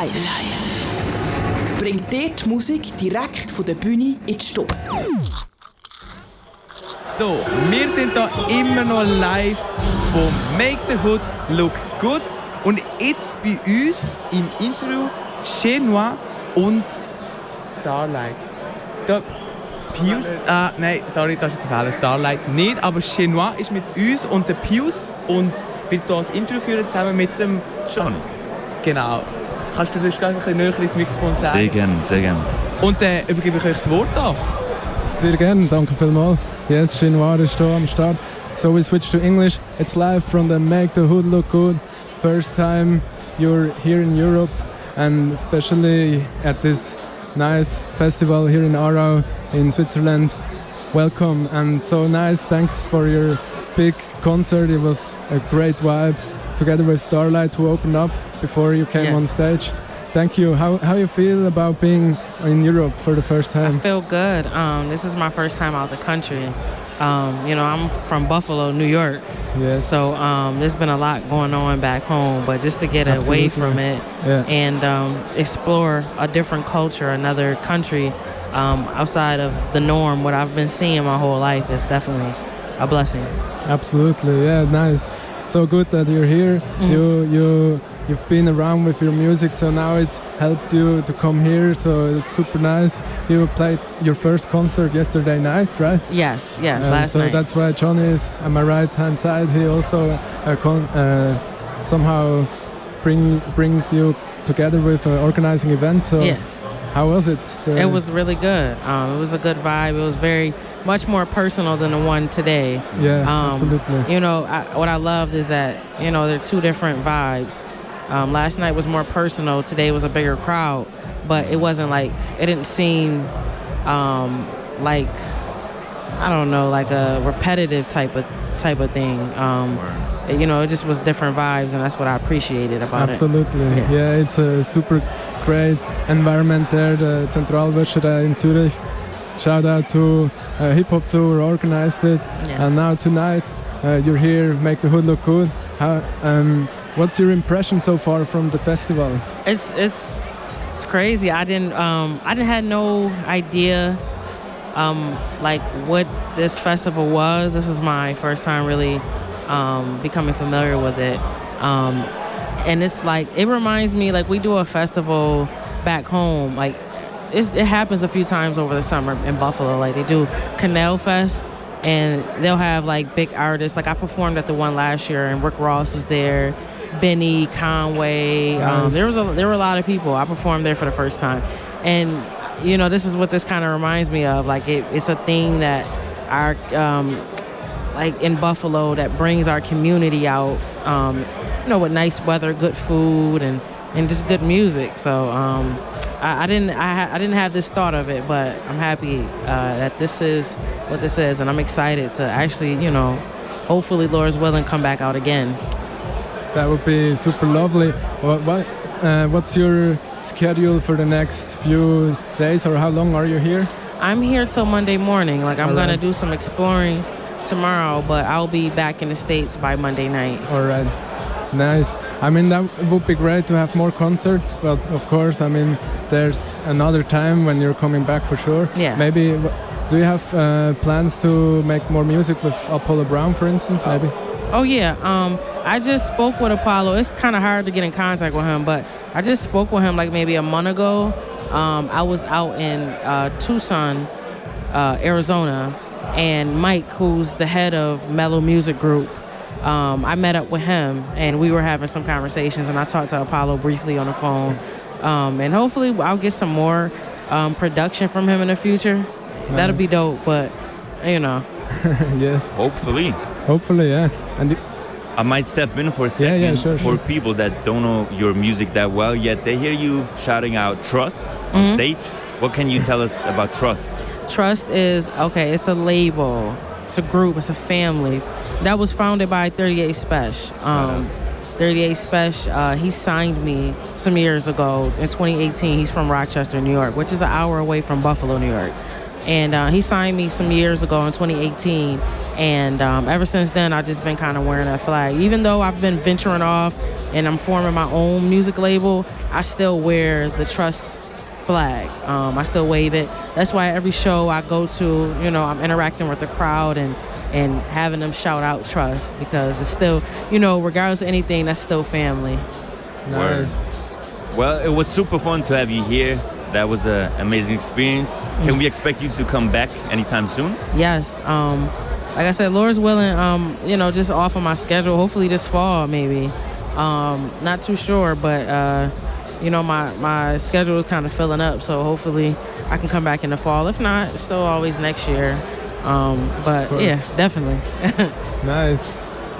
Live. Bringt dir die Musik direkt von der Bühne in die Stube. So, wir sind da immer noch live von Make the Hood Look Good. Und jetzt bei uns im Interview Chenois und Starlight. Da Pius, ah, nein, sorry, das ist jetzt Fehler. Starlight nicht, aber Chenois ist mit uns und der Pius und wird hier ein Interview führen zusammen mit dem Schon. Genau. Kannst du das ein bisschen näher ins Mikrofon sagen? Sehr gern, sehr gern. Und dann äh, übergebe ich euch das Wort an. Sehr gerne, danke vielmals. Yes, Chinois ist hier am Start. So we switch to English. It's live from the Make the Hood Look Good. First time you're here in Europe and especially at this nice festival here in Aarau in Switzerland. Welcome and so nice. Thanks for your big concert. It was a great vibe together with Starlight who opened up before you came Yeah. on stage. Thank you. How how you feel about being in Europe for the first time? I feel good. Um, this is my first time out of the country. Um, you know, I'm from Buffalo, New York, Yes. so um, there's been a lot going on back home. But just to get away from it yeah. and um, explore a different culture, another country um, outside of the norm, what I've been seeing my whole life is definitely a blessing. Absolutely, yeah, nice. So good that you're here. Mhm. You you you've been around with your music, so now it helped you to come here. So it's super nice. You played your first concert yesterday night, right? Yes, yes, Uh, last so night. that's why Johnny is on my right hand side. He also uh, con- uh, somehow bring brings you together with uh, organizing events. So yes. how was it? The- It was really good. Um, it was a good vibe. It was very much more personal than the one today. yeah, um, absolutely. You know, I, what I loved is that you know they're two different vibes. Um, last night was more personal. Today was a bigger crowd, but it wasn't like it didn't seem um, like I don't know, like a repetitive type of type of thing. Um, you know, it just was different vibes, and that's what I appreciated about it. Absolutely. Yeah. Yeah. it's a super great environment there, the Zentralwäscherei in Zurich. Shout out to uh, Hip Hop who organized it. Yeah. And now tonight uh, you're here, make the hood look good. How, um, what's your impression so far from the festival? It's it's it's crazy. I didn't um I didn't had no idea um like what this festival was. This was my first time really um becoming familiar with it. Um and it's like it reminds me like we do a festival back home like it, it happens a few times over the summer in Buffalo like they do Canal Fest and they'll have like big artists like I performed at the one last year and Rick Ross was there Benny Conway um, there was a there were a lot of people I performed there for the first time and you know this is what this kind of reminds me of like it, it's a thing that our um, like in Buffalo that brings our community out, um, you know, with nice weather, good food, and and just good music. So um, I, I didn't I, I didn't have this thought of it, but I'm happy uh, that this is what this is, and I'm excited to actually, you know, hopefully, Lord's willing, come back out again. That would be super lovely. What, what, uh, what's your schedule for the next few days or how long are you here? I'm here till Monday morning. Like I'm gonna do some exploring tomorrow, but I'll be back in the states by Monday night. All right. Nice. I mean, that would be great to have more concerts, but of course, I mean, there's another time when you're coming back for sure. Yeah. Maybe, do you have uh, plans to make more music with Apollo Brown, for instance? Maybe. Oh yeah. Um, I just spoke with Apollo. It's kind of hard to get in contact with him, but I just spoke with him like maybe a month ago. Um, I was out in uh, Tucson, uh, Arizona, and Mike, who's the head of Mellow Music Group, um, I met up with him, and we were having some conversations, and I talked to Apollo briefly on the phone, um, and hopefully I'll get some more um, production from him in the future. That'll be dope, but you know. yes. Hopefully. Hopefully, yeah. And I might step in for a second yeah, sure, for sure. people that don't know your music that well yet. They hear you shouting out trust on Mhm. stage. What can you tell us about trust? Trust is okay. It's a label. It's a group. It's a family. That was founded by 38 Spesh. Um, 38 Spesh. Uh, he signed me some years ago in 2018. He's from Rochester, New York, which is an hour away from Buffalo, New York. And uh, he signed me some years ago in 2018. And um, ever since then, I've just been kind of wearing that flag. Even though I've been venturing off and I'm forming my own music label, I still wear the Trust flag. Um, I still wave it. That's why every show I go to, you know, I'm interacting with the crowd and and having them shout out Trust because it's still, you know, regardless of anything, that's still family. Nice. Well, it was super fun to have you here. That was an amazing experience. Can we expect you to come back anytime soon? Yes. Um, like I said, Laura's willing, um, you know, just off of my schedule. Hopefully this fall, maybe. Um, not too sure, but, uh, you know, my, my schedule is kind of filling up. So hopefully I can come back in the fall. If not, still always next year. Um, but yeah, definitely. Nice.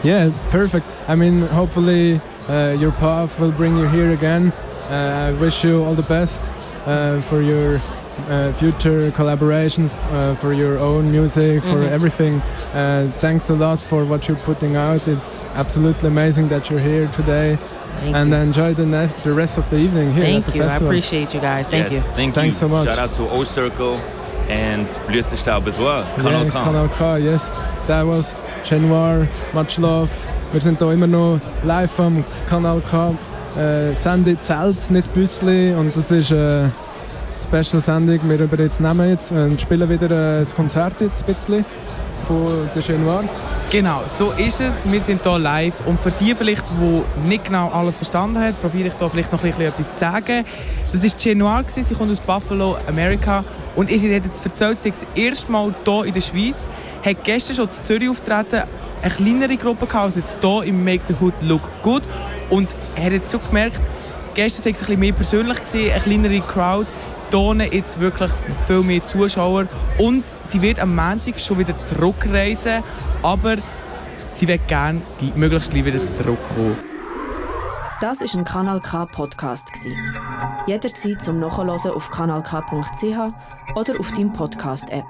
Yeah, perfect. I mean, hopefully uh, your path will bring you here again. Uh, I wish you all the best uh, for your uh, future collaborations, uh, for your own music, for Mhm. everything. Uh, thanks a lot for what you're putting out. It's absolutely amazing that you're here today. Thank and you. enjoy the, ne- the rest of the evening here at Thank the you. I appreciate you guys. Thank yes, you. Thank Thanks you. so much. Shout out to O Circle and Blütenstaub as well. Kanal yeah, K. Kanal K, yes. That was Che Noir, much love. Wir sind hier immer noch live am Kanal K. Äh, Sendung Zelt, nicht Büssli. Und das ist eine Special-Sendung. Wir über jetzt nehmen jetzt und spielen wieder äh, das Konzert jetzt ein bisschen von der Genoir. Genau, so ist es. Wir sind hier live. Und für die vielleicht, die nicht genau alles verstanden haben, probiere ich hier vielleicht noch ein etwas zu sagen. Das war Genoir, sie kommt aus Buffalo, Amerika. Und ich habe jetzt erzählt, sie ist das erste Mal hier in der Schweiz. Hat gestern schon in Zürich auftreten, eine kleinere Gruppe als jetzt hier im Make the Hood Look Good. Und er hat jetzt so gemerkt, gestern war es ein bisschen mehr persönlich, gewesen, eine kleinere Crowd. Hier jetzt wirklich viel mehr Zuschauer. Und sie wird am Montag schon wieder zurückreisen. Aber sie wird gerne gl- möglichst gleich wieder zurückkommen. Das ist ein Kanal K Podcast. Jederzeit zum Nachhören auf kanalk.ch oder auf deinem Podcast App.